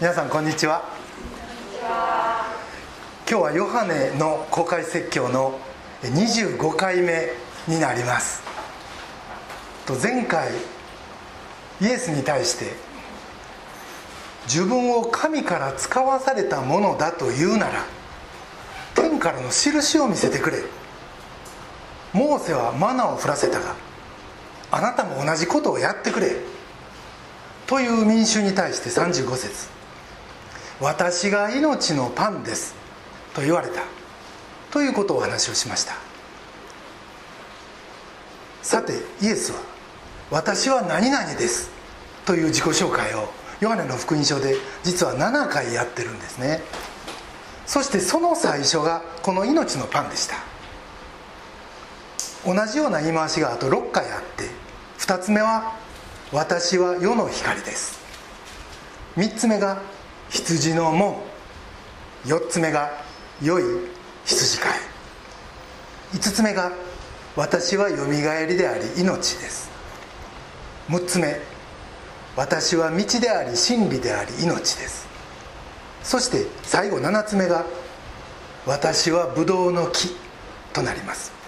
皆さんこんにちは。今日はヨハネの公開説教の25回目になります。と前回イエスに対して自分を神から使わされたものだと言うなら天からの印を見せてくれ。モーセはマナを降らせたがあなたも同じことをやってくれ。という民衆に対して35節。私が命のパンです」と言われた。ということをお話をしました。さてイエスは「私は何々です」という自己紹介をヨハネの福音書で実は7回やってるんですね。そしてその最初がこの命のパンでした。同じような言い回しがあと6回あって2つ目は「私は世の光です」3つ目が「羊の門」4つ目が「良い羊飼い」5つ目が「私はよみがえりであり命です」6つ目「私は道であり真理であり命です」そして最後7つ目が「私はブドウの木」となります。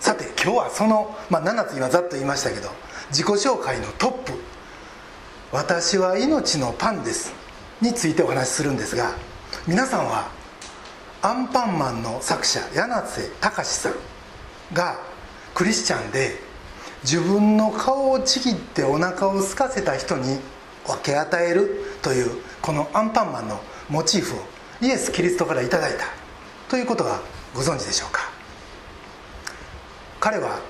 さて今日はその、まあ、7つ今ざっと言いましたけど自己紹介のトップ「私は命のパンです」についてお話しするんですが皆さんはアンパンマンの作者柳瀬隆さんがクリスチャンで自分の顔をちぎってお腹を空かせた人に分け与えるというこのアンパンマンのモチーフをイエス・キリストから頂いたということがご存知でしょうか？彼は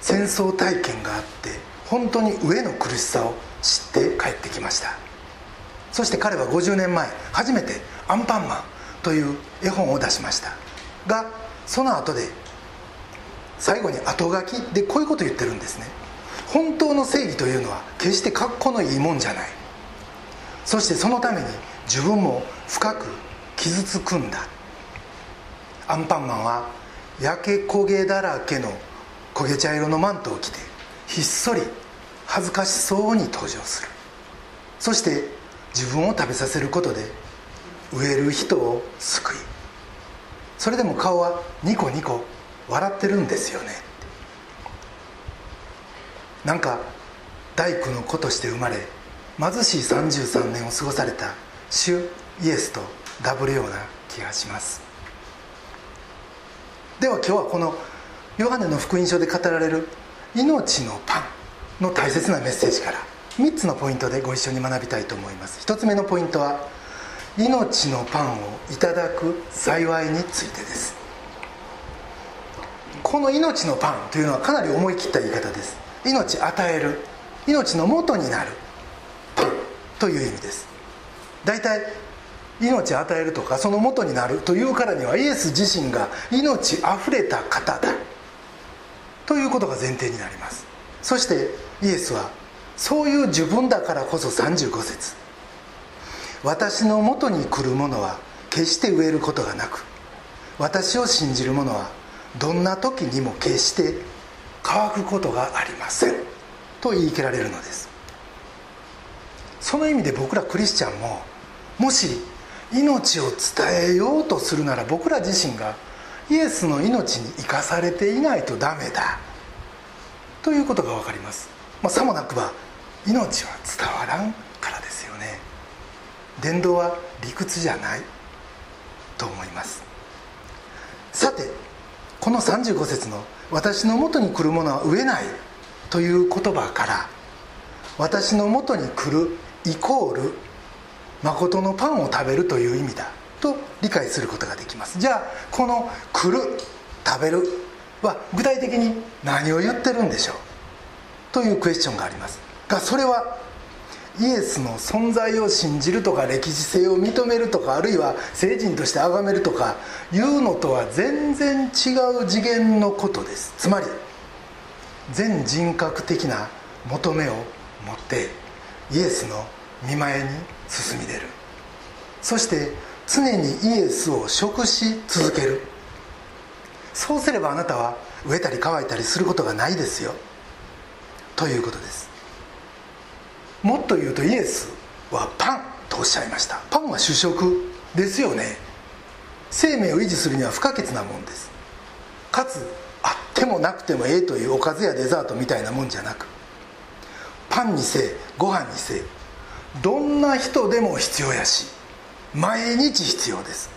戦争体験があって本当に飢えの苦しさを知って帰ってきました。そして彼は50年前初めて「アンパンマン」という絵本を出しました。がその後で最後に後書きでこういうことを言ってるんですね。本当の正義というのは決して格好のいいもんじゃない。そしてそのために自分も深く傷つくんだ。アンパンマンは焼け焦げだらけの焦げ茶色のマントを着てひっそり恥ずかしそうに登場する。そして自分を食べさせることで飢える人を救い。それでも顔はニコニコ笑ってるんですよね。なんか大工の子として生まれ貧しい33年を過ごされた主イエスとダブるような気がします。では今日はこのヨハネの福音書で語られる命のパンの大切なメッセージから3つのポイントでご一緒に学びたいと思います。1つ目のポイントは命のパンをいただく幸いについてです。この命のパンというのはかなり思い切った言い方です。命与える命の元になるパンという意味です。大体命与えるとかその元になるというからにはイエス自身が命あふれた方だということが前提になります。そしてイエスはそういう自分だからこそ35節。私のもとに来る者は決して飢えることがなく私を信じる者はどんな時にも決して乾くことがありません。と言い切られるのです。その意味で僕らクリスチャンももし命を伝えようとするなら僕ら自身がイエスの命に生かされていないとダメだ。ということが分かります、まあ、さもなくば命は伝わらんからですよね。伝道は理屈じゃない。と思います。さてこの35節の「私のもとに来る者は飢えない」という言葉から私のもとに来るイコール誠のパンを食べるという意味だ。と理解することができます。じゃあこの「来る」「食べる」は具体的に何を言ってるんでしょう？というクエスチョンがあります。がそれはイエスの存在を信じるとか歴史性を認めるとかあるいは聖人として崇めるとかいうのとは全然違う次元のことです。つまり全人格的な求めを持ってイエスの見前に進み出る。そして常にイエスを食し続ける。そうすればあなたは飢えたり乾いたりすることがないですよ。ということです。もっと言うとイエスはパンとおっしゃいました。パンは主食ですよね。生命を維持するには不可欠なもんです。かつあってもなくてもええというおかずやデザートみたいなもんじゃなく。パンにせえご飯にせえどんな人でも必要やし毎日必要です。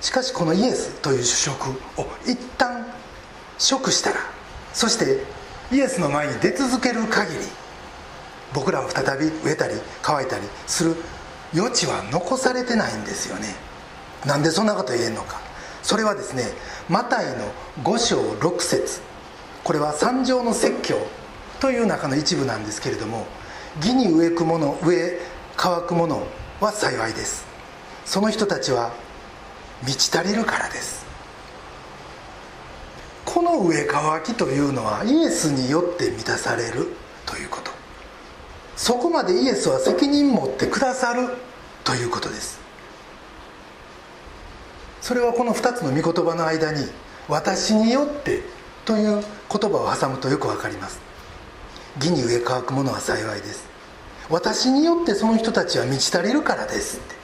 しかしこのイエスという主食を一旦食したらそしてイエスの前に出続ける限り僕らは再び飢えたり乾いたりする余地は残されてないんですよね。なんでそんなこと言えんのか。それはですねマタイの5章6節。これは三条の説教という中の一部なんですけれども義に植えくもの植え乾くものは幸いです。その人たちは満ち足りるからです。この植え乾きというのはイエスによって満たされるということ。そこまでイエスは責任持ってくださるということです。それはこの2つの御言葉の間に「私によって」という言葉を挟むとよく分かります。義に植え乾くものは幸いです。私によってその人たちは満ち足りるからですって。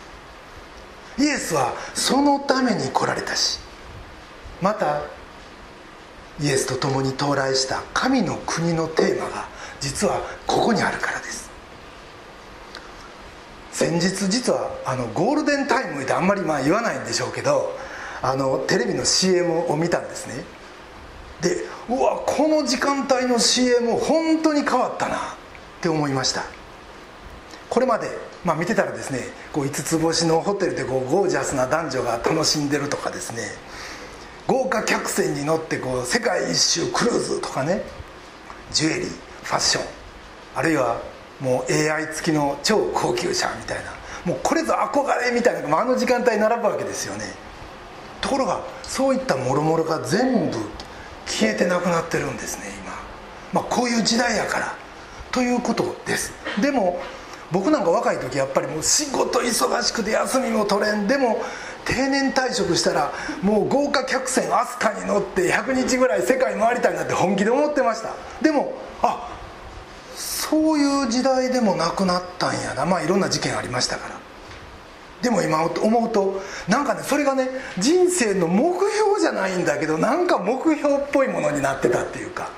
イエスはそのために来られたしまたイエスと共に到来した神の国のテーマが実はここにあるからです。先日実はあのゴールデンタイムってあんまりまあ言わないんでしょうけどあのテレビの CM を見たんですね。でうわこの時間帯の CM 本当に変わったなって思いました。これまで、まあ、見てたらですねこう5つ星のホテルでこうゴージャスな男女が楽しんでるとかですね豪華客船に乗ってこう世界一周クルーズとかねジュエリーファッションあるいはもう AI 付きの超高級車みたいなもうこれぞ憧れみたいなのがあの時間帯並ぶわけですよね。ところがそういったもろもろが全部消えてなくなってるんですね今、まあ、こういう時代やから。ということです。でも僕なんか若い時やっぱりもう仕事忙しくて休みも取れん。でも定年退職したらもう豪華客船飛鳥に乗って100日ぐらい世界回りたいなって本気で思ってました。でもあそういう時代でもなくなったんやな。まあいろんな事件ありましたから。でも今思うとなんかねそれがね人生の目標じゃないんだけどなんか目標っぽいものになってたっていうか。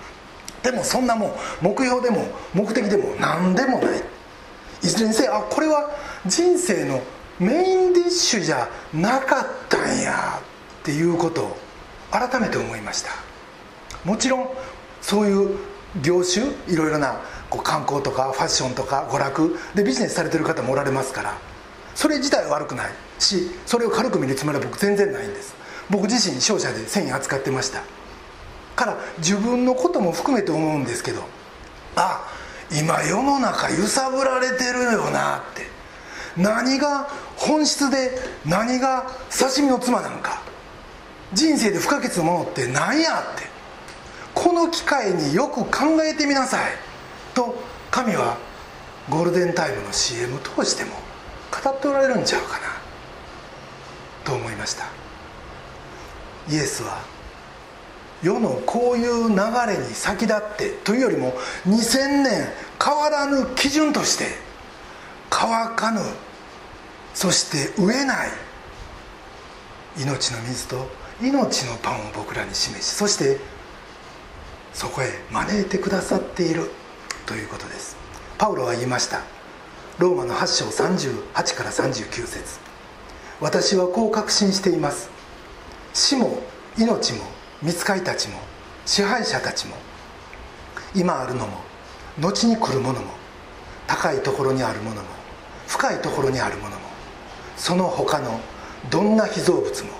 でもそんなもん目標でも目的でも何でもない。いずれにせよあこれは人生のメインディッシュじゃなかったんやっていうことを改めて思いました。もちろんそういう業種いろいろなこう観光とかファッションとか娯楽でビジネスされてる方もおられますからそれ自体は悪くない。しそれを軽く見るつもりは僕全然ないんです。僕自身商社で繊維扱ってました。から自分のことも含めて思うんですけどあ今世の中揺さぶられてるよなって。何が本質で何が刺身の妻なんか。人生で不可欠なものって何やって。この機会によく考えてみなさい。と神はゴールデンタイムの CM 通しても語っておられるんちゃうかな。と思いました。イエスは世のこういう流れに先立ってというよりも2000年変わらぬ基準として乾かぬそして飢えない。命の水と命のパンを僕らに示しそしてそこへ招いてくださっている。ということです。パウロは言いました。ローマの8章38から39節。私はこう確信しています。死も命も見つかりたちも支配者たちも今あるのも後に来るものも高いところにあるものも深いところにあるものもその他のどんな被造物も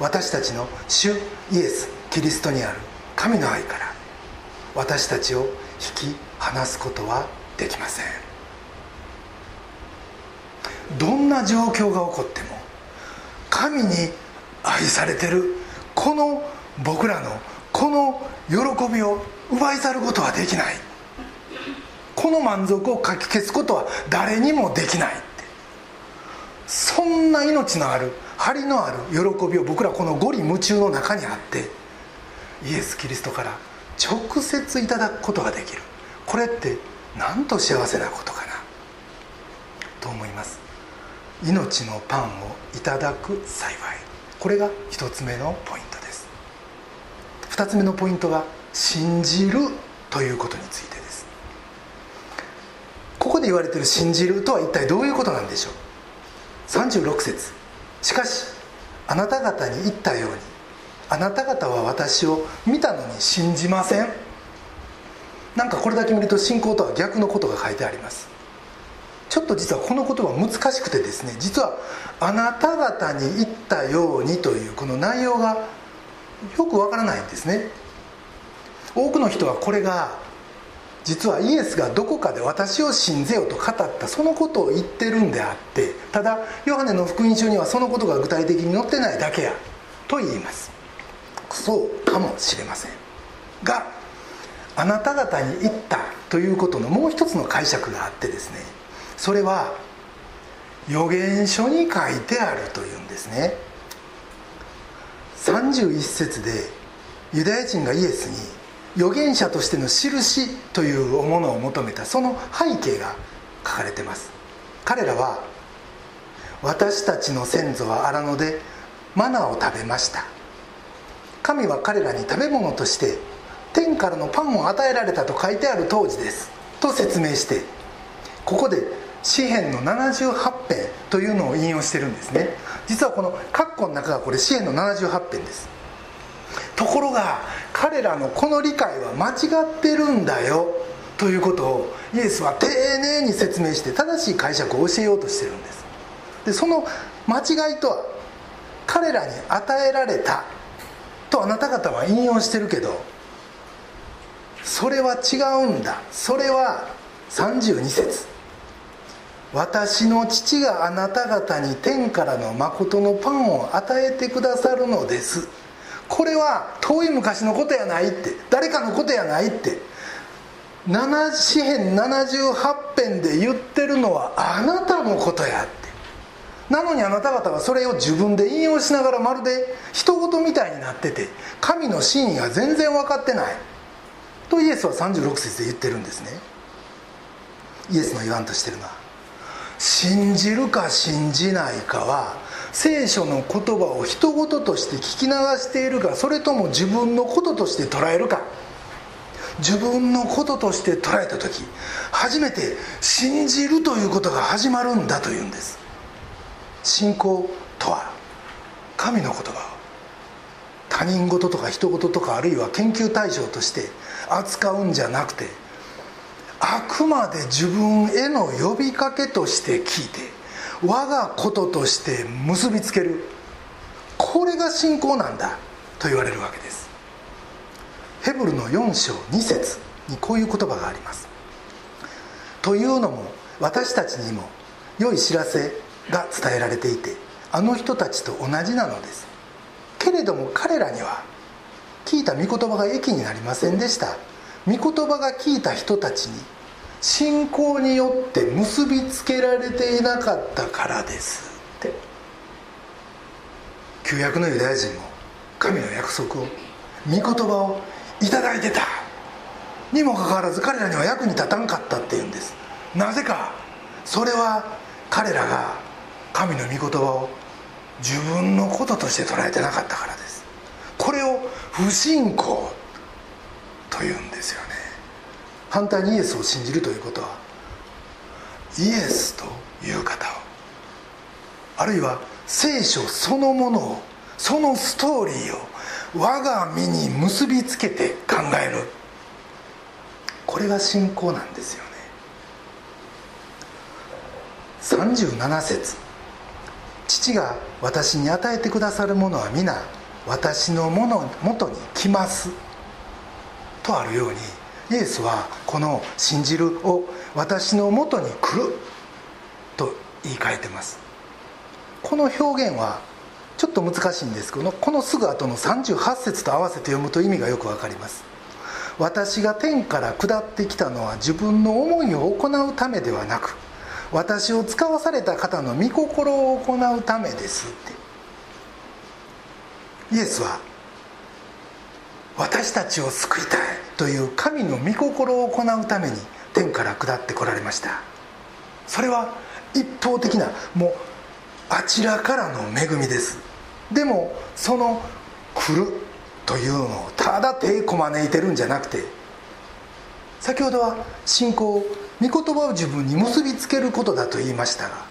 私たちの主イエス・キリストにある神の愛から私たちを引き離すことはできません。どんな状況が起こっても神に愛されてるこの僕らのこの喜びを奪い去ることはできない。この満足をかき消すことは誰にもできない。そんな命のある張りのある喜びを僕らこの五里夢中の中にあってイエス・キリストから直接いただくことができる。これってなんと幸せなことかな。と思います。命のパンをいただく幸い。これが一つ目のポイントです。二つ目のポイントが信じるということについてです。ここで言われてる信じるとは一体どういうことなんでしょう？36節しかしあなた方に言ったようにあなた方は私を見たのに信じません。なんかこれだけ見ると信仰とは逆のことが書いてあります。ちょっと実はこの言葉難しくてですね実はあなた方に言ったようにというこの内容がよくわからないんですね。多くの人はこれが実はイエスがどこかで私を信ぜよと語ったそのことを言ってるんであってただヨハネの福音書にはそのことが具体的に載ってないだけやと言います。そうかもしれません。があなた方に言ったということのもう一つの解釈があってですねそれは預言書に書いてあるというんですね。31節でユダヤ人がイエスに預言者としての印というものを求めたその背景が書かれてます。彼らは私たちの先祖は荒野でマナーを食べました。神は彼らに食べ物として天からのパンを与えられたと書いてある当時です。と説明してここで詩篇の78編というのを引用してるんですね。実はこの括弧の中がこれ詩篇の78編です。ところが彼らのこの理解は間違ってるんだよということをイエスは丁寧に説明して正しい解釈を教えようとしてるんです。でその間違いとは彼らに与えられたとあなた方は引用してるけどそれは違うんだ。それは32節。私の父があなた方に天からの誠のパンを与えてくださるのです。これは遠い昔のことやないって。誰かのことやないって。7詩編78編で言ってるのはあなたのことやって。なのにあなた方はそれを自分で引用しながらまるで人事みたいになってて神の真意が全然分かってない。とイエスは36節で言ってるんですね。イエスの言わんとしてるのは信じるか信じないかは聖書の言葉を人事として聞き流しているかそれとも自分のこととして捉えるか。自分のこととして捉えた時初めて信じるということが始まるんだというんです。信仰とは神の言葉を他人事とか人事とかあるいは研究対象として扱うんじゃなくてあくまで自分への呼びかけとして聞いて我がこととして結びつける。これが信仰なんだと言われるわけです。ヘブルの4章2節にこういう言葉があります。というのも私たちにも良い知らせが伝えられていてあの人たちと同じなのです。けれども彼らには聞いた御言葉が益になりませんでした。御言葉が聞いた人たちに信仰によって結びつけられていなかったからです。って。旧約のユダヤ人も神の約束を御言葉を頂いてた。にもかかわらず彼らには役に立たんかったっていうんです。なぜかそれは彼らが神の御言葉を自分のこととして捉えてなかったからです。これを不信仰というんですよね。反対にイエスを信じるということはイエスという方をあるいは聖書そのものをそのストーリーを我が身に結びつけて考える。これが信仰なんですよね。37節。父が私に与えてくださるものは皆私のもの元に来ます。とあるようにイエスはこの「信じる」を私のもとに来ると言い換えてます。この表現はちょっと難しいんです。けどこのすぐ後の38節と合わせて読むと意味がよくわかります。私が天から下ってきたのは自分の思いを行うためではなく私を使わされた方の御心を行うためですって。イエスは私たちを救いたいという神の御心を行うために天から下ってこられました。それは一方的なもうあちらからの恵みです。でもその来るというのをただ手こまねいてるんじゃなくて先ほどは信仰御言葉を自分に結びつけることだと言いましたが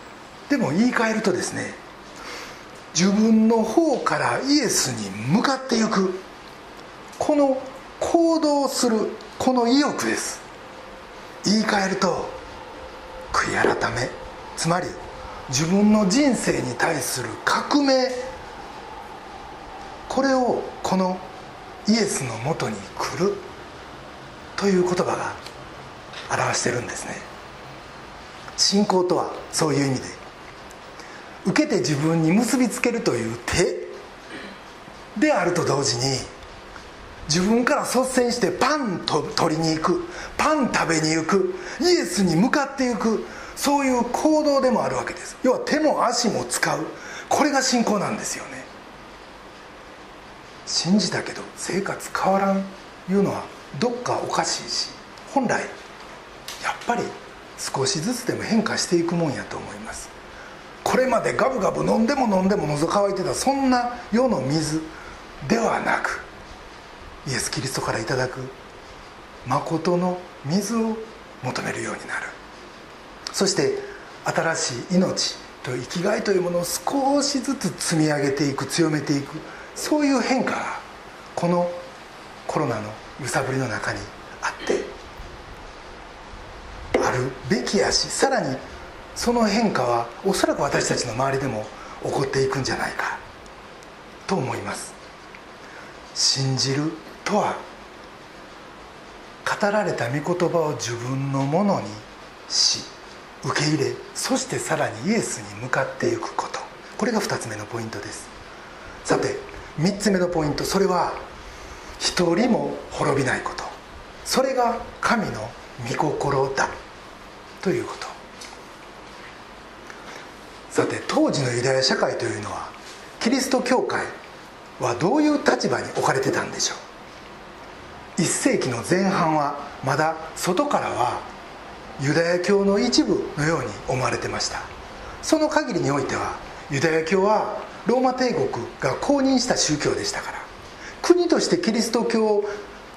でも言い換えるとですね自分の方からイエスに向かっていくこの行動するこの意欲です。言い換えると悔い改めつまり自分の人生に対する革命これをこのイエスのもとに来るという言葉が表してるんですね。信仰とはそういう意味で。受けて自分に結びつけるという手であると同時に自分から率先してパンと取りに行くパン食べに行くイエスに向かっていくそういう行動でもあるわけです。要は手も足も使う。これが信仰なんですよね。信じたけど生活変わらんいうのはどっかおかしいし本来やっぱり少しずつでも変化していくもんやと思います。これまでガブガブ飲んでも飲んでも喉乾いてたそんな世の水ではなくイエス・キリストからいただく誠の水を求めるようになる。そして新しい命と生きがいというものを少しずつ積み上げていく強めていく。そういう変化がこのコロナの揺さぶりの中にあってるべきやしさらにその変化はおそらく私たちの周りでも起こっていくんじゃないかと思います。信じるとは語られた御言葉を自分のものにし受け入れそしてさらにイエスに向かっていくこと。これが2つ目のポイントです。さて3つ目のポイント。それは一人も滅びないこと。それが神の御心だ。ということ。さて当時のユダヤ社会というのはキリスト教会はどういう立場に置かれてたんでしょう。1世紀の前半はまだ外からはユダヤ教の一部のように思われてました。その限りにおいてはユダヤ教はローマ帝国が公認した宗教でしたから国としてキリスト教を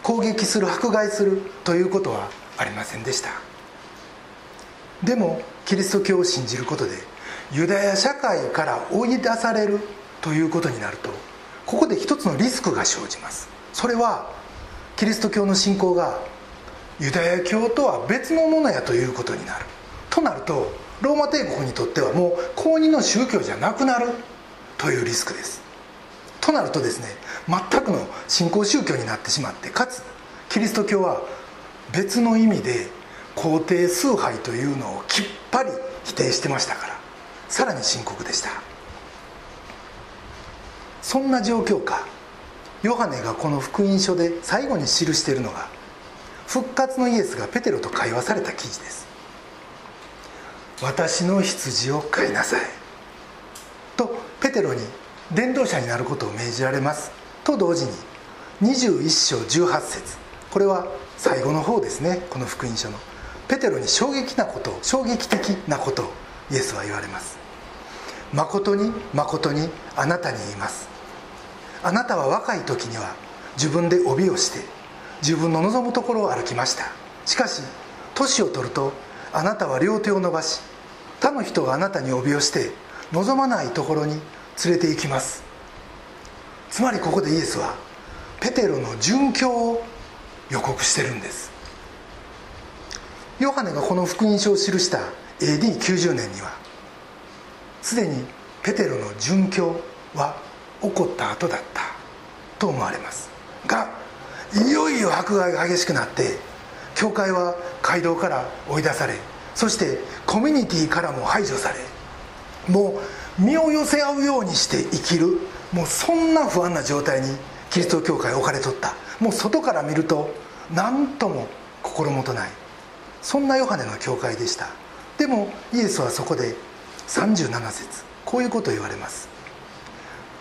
攻撃する迫害するということはありませんでした。でもキリスト教を信じることでユダヤ社会から追い出されるということになるとここで一つのリスクが生じます。それはキリスト教の信仰がユダヤ教とは別のものやということになる。となるとローマ帝国にとってはもう公認の宗教じゃなくなるというリスクです。となるとですね全くの信仰宗教になってしまってかつキリスト教は別の意味で皇帝崇拝というのをきっぱり否定してましたからさらに深刻でした。そんな状況下ヨハネがこの福音書で最後に記しているのが復活のイエスがペテロと会話された記事です。私の羊を飼いなさい。とペテロに伝道者になることを命じられます。と同時に21章18節。これは最後の方ですねこの福音書の。ペテロに衝撃なこと衝撃的なことをイエスは言われます。誠に誠にあなたに言います。あなたは若い時には自分で帯をして自分の望むところを歩きました。しかし年を取るとあなたは両手を伸ばし他の人があなたに帯をして望まないところに連れて行きます。つまりここでイエスはペテロの殉教を予告してるんです。ヨハネがこの福音書を記した AD90 年にはすでにペテロの殉教は起こった後だったと思われます。がいよいよ迫害が激しくなって教会は街道から追い出されそしてコミュニティからも排除されもう身を寄せ合うようにして生きるもうそんな不安な状態にキリスト教会置かれとった。もう外から見ると何とも心もとない。そんなヨハネの教会でした。でもイエスはそこで37節こういうことを言われます。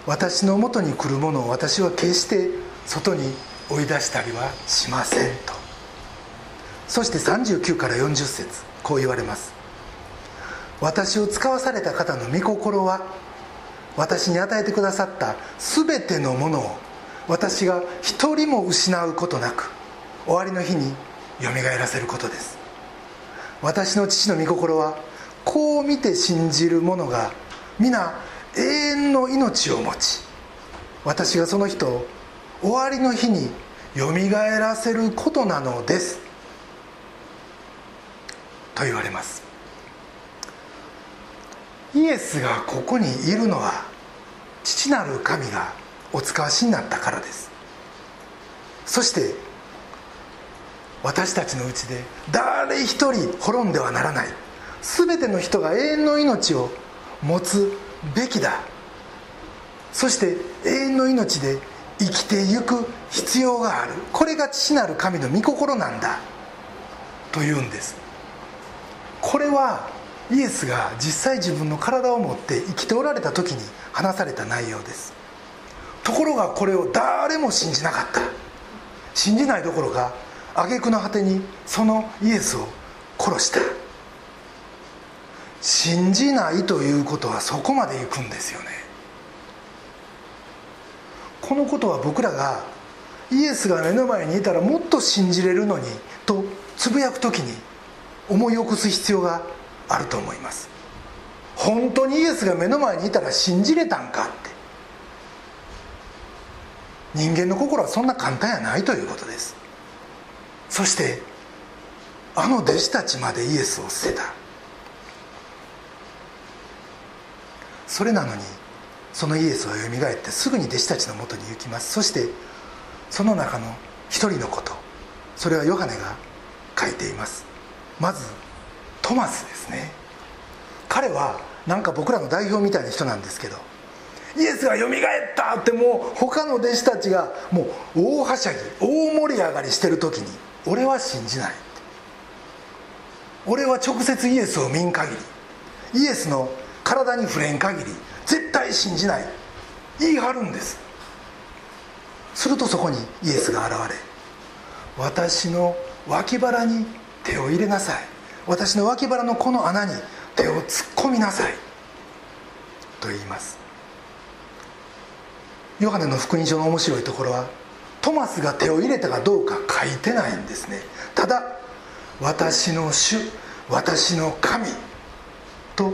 私のもとに来るものを私は決して外に追い出したりはしませんと。そして39から40節こう言われます。私を使わされた方の御心は私に与えてくださった全てのものを私が一人も失うことなく終わりの日によみがえらせることです。私の父の御心はこう見て信じる者が皆永遠の命を持ち私がその人を終わりの日によみがえらせることなのです。と言われます。イエスがここにいるのは父なる神がお使わしになったからです。そして私たちのうちで誰一人滅んではならない。全ての人が永遠の命を持つべきだ。そして永遠の命で生きてゆく必要がある。これが父なる神の御心なんだ。というんです。これはイエスが実際自分の体を持って生きておられた時に話された内容です。ところがこれを誰も信じなかった。信じないどころか挙句の果てにそのイエスを殺した信じないということはそこまでいくんですよね。このことは僕らがイエスが目の前にいたらもっと信じれるのにとつぶやく時に思い起こす必要があると思います。本当にイエスが目の前にいたら信じれたんかって。人間の心はそんな簡単やないということです。そしてあの弟子たちまでイエスを捨てた。それなのにそのイエスはよみがえってすぐに弟子たちのもとに行きます。そしてその中の一人のこと。それはヨハネが書いています。まずトマスですね。彼はなんか僕らの代表みたいな人なんですけどイエスがよみがえったってもう他の弟子たちがもう大はしゃぎ大盛り上がりしてる時に俺は信じない。俺は直接イエスを見ん限り。イエスの体に触れん限り。絶対信じない。言い張るんです。するとそこにイエスが現れ私の脇腹に手を入れなさい。私の脇腹のこの穴に手を突っ込みなさい。と言います。ヨハネの福音書の面白いところはトマスが手を入れたかどうか書いてないんですね。ただ「私の主私の神」と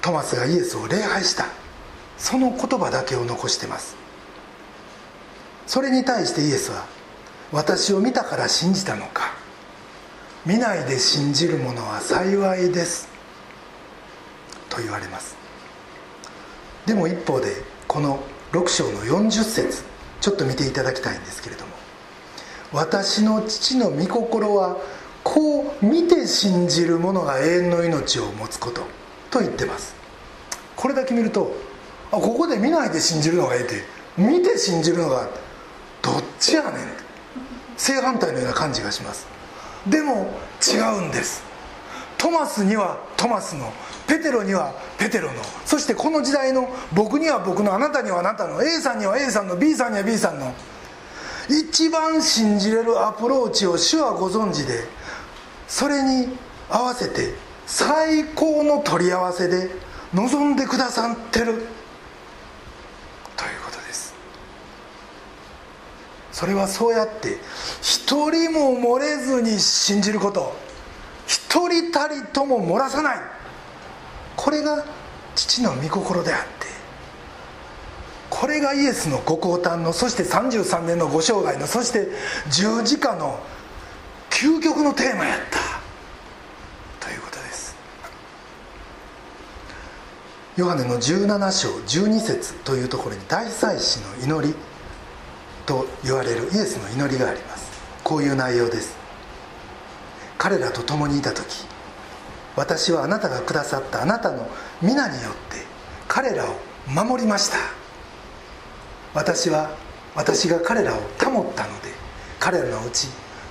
トマスがイエスを礼拝した。その言葉だけを残してます。それに対してイエスは「私を見たから信じたのか。見ないで信じる者は幸いです」と言われます。でも一方でこの6章の40節ちょっと見ていただきたいんですけれども「私の父の御心はこう見て信じる者が永遠の命を持つこと」と言ってます。これだけ見るとあここで見ないで信じるのがええって。見て信じるのがどっちやねん正反対のような感じがします。でも違うんです。トマスにはトマスのペテロにはペテロのそしてこの時代の僕には僕のあなたにはあなたの A さんには A さんの B さんには B さんの一番信じれるアプローチを主はご存知でそれに合わせて最高の取り合わせで望んでくださってる。ということです。それはそうやって一人も漏れずに信じること。一人たりとも漏らさない。これが父の御心であってこれがイエスのご降誕のそして33年のご生涯のそして十字架の究極のテーマやった。ということです。ヨハネの17章12節というところに大祭司の祈りと言われるイエスの祈りがあります。こういう内容です。彼らと共にいた時私はあなたがくださったあなたの皆によって彼らを守りました。私は私が彼らを保ったので彼らのうち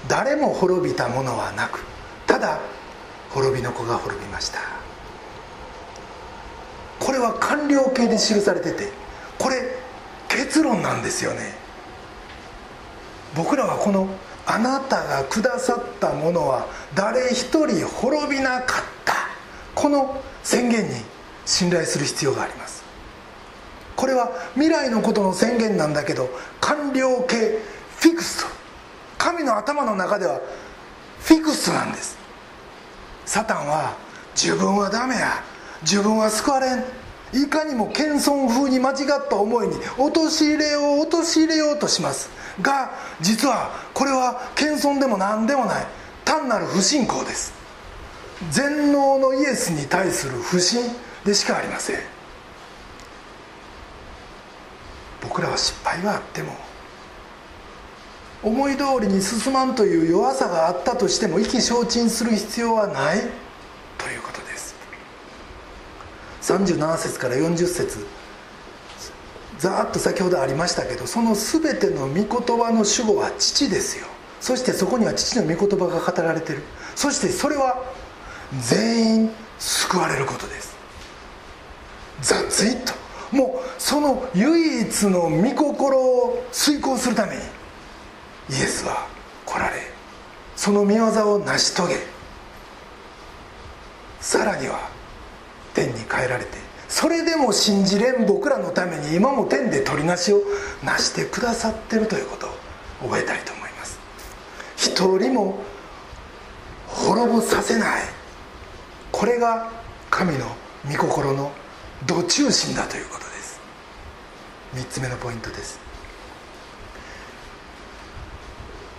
誰も滅びたものはなくただ滅びの子が滅びました。これは完了形で記されててこれ結論なんですよね。僕らはこの「あなたがくださったものは誰一人滅びなかった」この宣言に信頼する必要があります。これは未来のことの宣言なんだけど完了形フィクスト神の頭の中ではフィクスなんです。サタンは自分はダメや。自分は救われん。いかにも謙遜風に間違った思いに陥れよう陥れようとします。が実はこれは謙遜でも何でもない単なる不信仰です。全能のイエスに対する不信でしかありません。僕らは失敗があっても思い通りに進まんという弱さがあったとしても意気消沈する必要はないということです37節から40節ざーっと先ほどありましたけどその全ての御言葉の主語は父ですよ。そしてそこには父の御言葉が語られてる。そしてそれは全員救われることです。ザッツイットもうその唯一の御心を遂行するためにイエスは来られその御業を成し遂げさらには天に帰られてそれでも信じれん僕らのために今も天で取りなしを成してくださってるということを覚えたいと思います。一人も滅ぼさせない。これが神の御心の土中心だということです。3つ目のポイントです。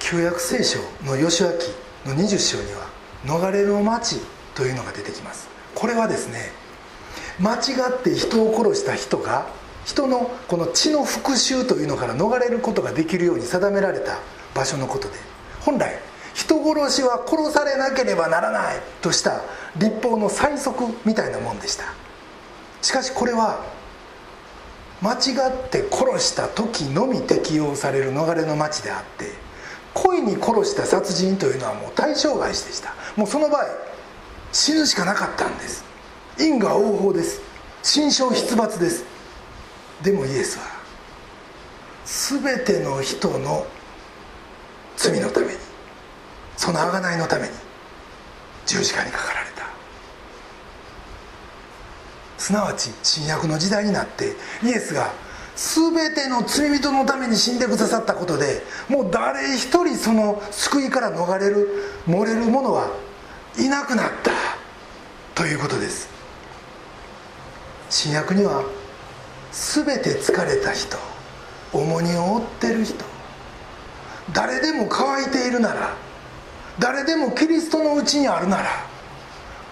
旧約聖書の義明の20章には逃れの町というのが出てきます。これはですね間違って人を殺した人が人のこの血の復讐というのから逃れることができるように定められた場所のことで本来人殺しは殺されなければならないとした立法の最速みたいなもんでした。しかしこれは間違って殺した時のみ適用される逃れの町であって故意に殺した殺人というのはもう対象外でした。もうその場合死ぬしかなかったんです。因果応報です。心象出没です。でもイエスは全ての人の罪のためにその贖いのために十字架にかかられた。すなわち新約の時代になってイエスが全ての罪人のために死んでくださったことでもう誰一人その救いから逃れる漏れる者はいなくなった。ということです。新約には全て疲れた人重荷を負ってる人誰でも乾いているなら誰でもキリストのうちにあるなら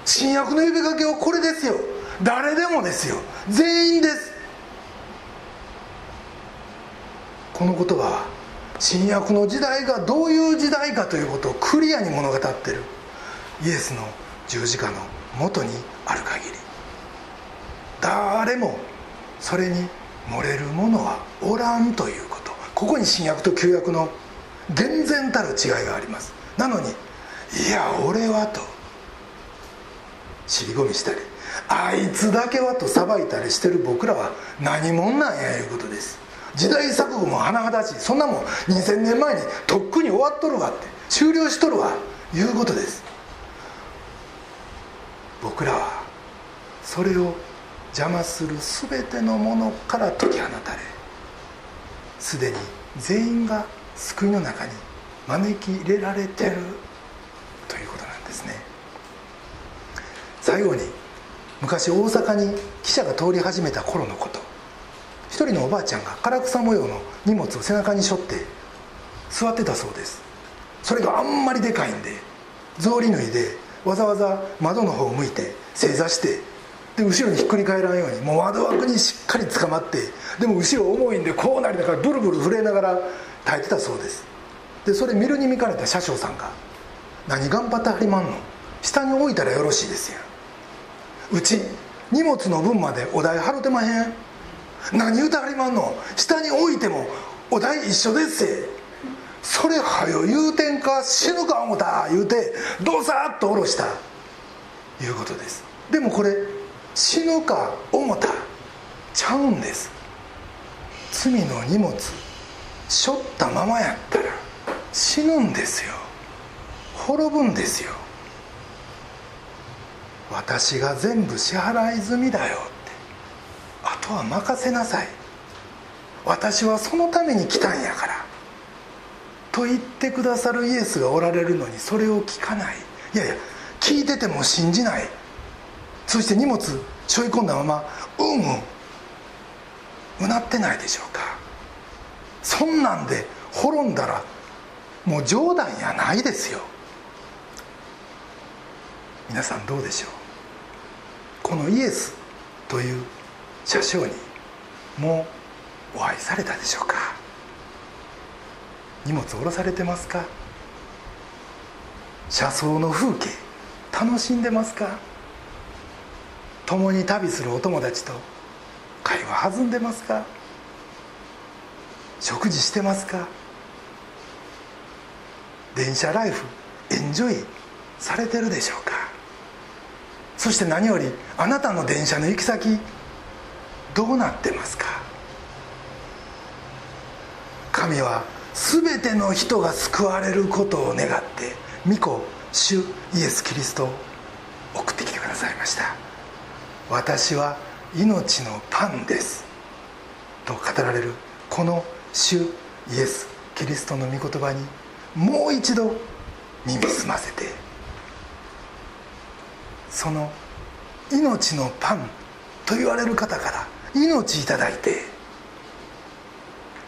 新約の呼びかけはこれですよ。誰でもですよ。全員です。この言葉は新約の時代がどういう時代かということをクリアに物語ってるイエスの十字架のもとにある限り。誰もそれに漏れる者はおらんということ。ここに新約と旧約の厳然たる違いがあります。なのに「いや俺は」と尻込みしたり「あいつだけは」と裁いたりしてる僕らは何者なんやいうことです。時代錯誤も甚だしい。そんなもん2000年前にとっくに終わっとるわって終了しとるわいうことです。僕らはそれを邪魔する全てのものから解き放たれすでに全員が救いの中に招き入れられてるということなんですね。最後に昔大阪に汽車が通り始めた頃のこと。一人のおばあちゃんが唐草模様の荷物を背中に背負って座ってたそうです。それがあんまりでかいんで草履脱いでわざわざ窓の方を向いて正座してで後ろにひっくり返らんようにもう窓枠にしっかり捕まってでも後ろ重いんでこうなりながらブルブル震えながら耐えてたそうです。でそれ見るに見かねた車掌さんが「何頑張ってはりまんの下に置いたらよろしいですやうち荷物の分までお代払うてまへん。何言うてはりまんの下に置いてもお代一緒ですせ。それはよ言うてんか死ぬか思た言うてどさっと下ろした。いうことです。でもこれ死ぬか思たちゃうんです。罪の荷物背負ったままやったら死ぬんですよ。滅ぶんですよ。私が全部支払い済みだよって。あとは任せなさい。私はそのために来たんやから。と言ってくださるイエスがおられるのにそれを聞かない。いやいや聞いてても信じない。そして荷物背負い込んだままうんうんうなってないでしょうか。そんなんで滅んだらもう冗談やないですよ。皆さんどうでしょう。このイエスという車掌にもうお会いされたでしょうか。荷物下ろされてますか。車窓の風景楽しんでますか。共に旅するお友達と会話弾んでますか？食事してますか？電車ライフエンジョイされてるでしょうか？そして何よりあなたの電車の行き先どうなってますか？神は全ての人が救われることを願って御子主イエス・キリストを送ってきてくださいました。私は命のパンです。と語られるこの主イエス・キリストの御言葉にもう一度耳澄ませて。その命のパンと言われる方から命いただいて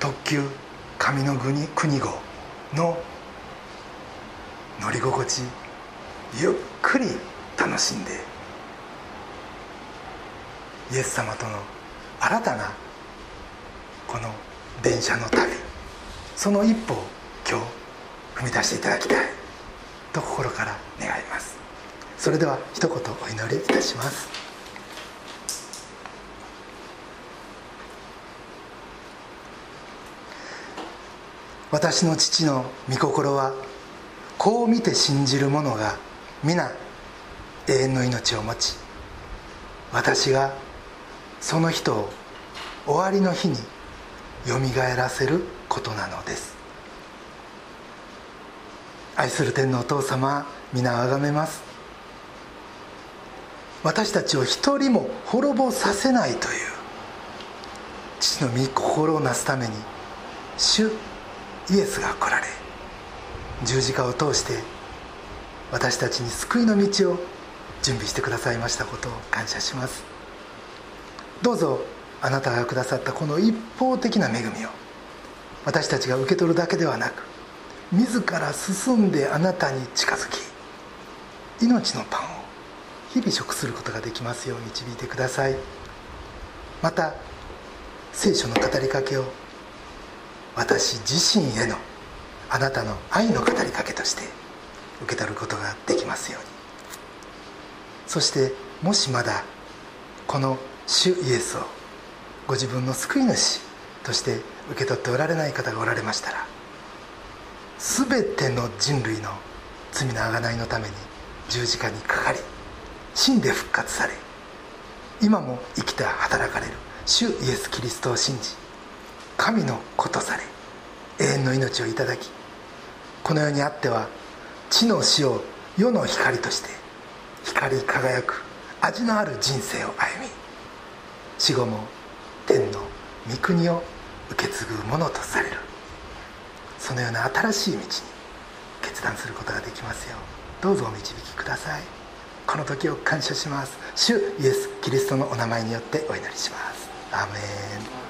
特急上の国国号の乗り心地ゆっくり楽しんでイエス様との新たなこの電車の旅その一歩を今日踏み出していただきたいと心から願います。それでは一言お祈りいたします。私の父の御心はこう見て信じる者が皆永遠の命を持ち私がその人を終わりの日によみがえらせることなのです。愛する天のお父様皆あがめます。私たちを一人も滅ぼさせないという父の御心をなすために主イエスが来られ十字架を通して私たちに救いの道を準備してくださいましたことを感謝します。どうぞあなたがくださったこの一方的な恵みを私たちが受け取るだけではなく自ら進んであなたに近づき命のパンを日々食することができますよう導いてください。また聖書の語りかけを私自身へのあなたの愛の語りかけとして受け取ることができますように。そしてもしまだこの主イエスをご自分の救い主として受け取っておられない方がおられましたら全ての人類の罪の贖いのために十字架にかかり死んで復活され今も生きて働かれる主イエス・キリストを信じ神の子とされ永遠の命をいただきこの世にあっては地の死を世の光として光り輝く味のある人生を歩み死後も天の御国を受け継ぐものとされる。そのような新しい道に決断することができますよう。どうぞお導きください。この時を感謝します。主イエス・キリストのお名前によってお祈りします。アーメン。